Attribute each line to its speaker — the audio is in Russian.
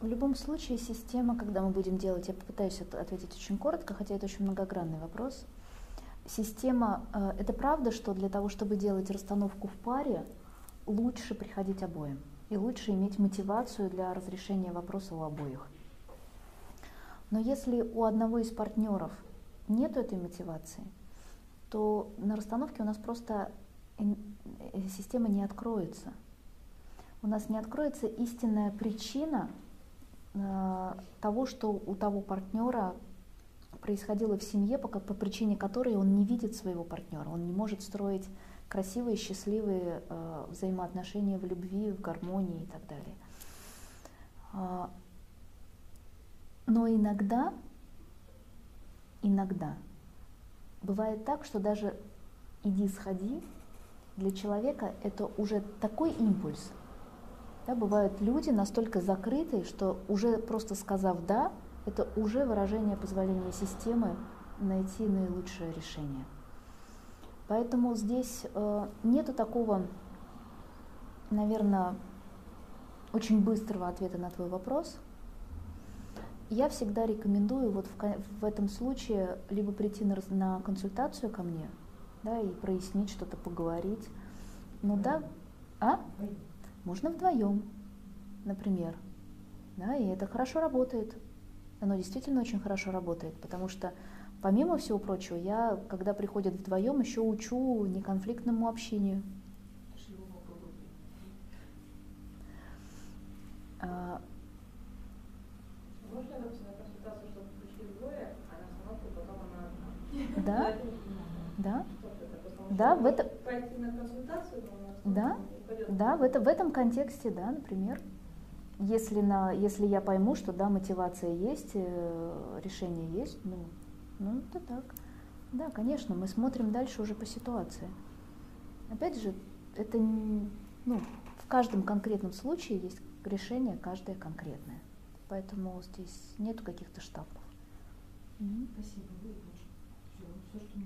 Speaker 1: В любом случае система, когда мы будем делать, я попытаюсь ответить очень коротко, хотя это очень многогранный вопрос. Система, э, это правда, что для того, чтобы делать расстановку в паре, лучше приходить обоим. И лучше иметь мотивацию для разрешения вопроса у обоих. Но если у одного из партнеров нет этой мотивации, то на расстановке у нас просто система не откроется. У нас не откроется истинная причина э, того, что у того партнера происходило в семье, по, по причине которой он не видит своего партнера, он не может строить красивые, счастливые э, взаимоотношения в любви, в гармонии и так далее. Э, но иногда, иногда бывает так, что даже иди сходи, для человека это уже такой импульс. Да, бывают люди настолько закрытые, что уже просто сказав «да», это уже выражение позволения системы найти наилучшее решение. Поэтому здесь э, нету такого, наверное, очень быстрого ответа на твой вопрос. Я всегда рекомендую вот в, в этом случае либо прийти на, на консультацию ко мне, да, и прояснить что-то, поговорить. Ну да, а? Можно вдвоем, например. Да, и это хорошо работает. Оно действительно очень хорошо работает, потому что, помимо всего прочего, я, когда приходят вдвоем, еще учу неконфликтному общению.
Speaker 2: А, Можно, а на остановку потом она одна?
Speaker 1: Да, да. Да, в этом...
Speaker 2: Пойти на консультацию,
Speaker 1: да, да, в, это, в этом контексте, да, например. Если, на, если я пойму, что да, мотивация есть, э, решение есть, ну, ну это так. Да, конечно, мы смотрим дальше уже по ситуации. Опять же, это ну, в каждом конкретном случае есть решение каждое конкретное. Поэтому здесь нету каких-то штампов.
Speaker 3: Спасибо. Все, все, что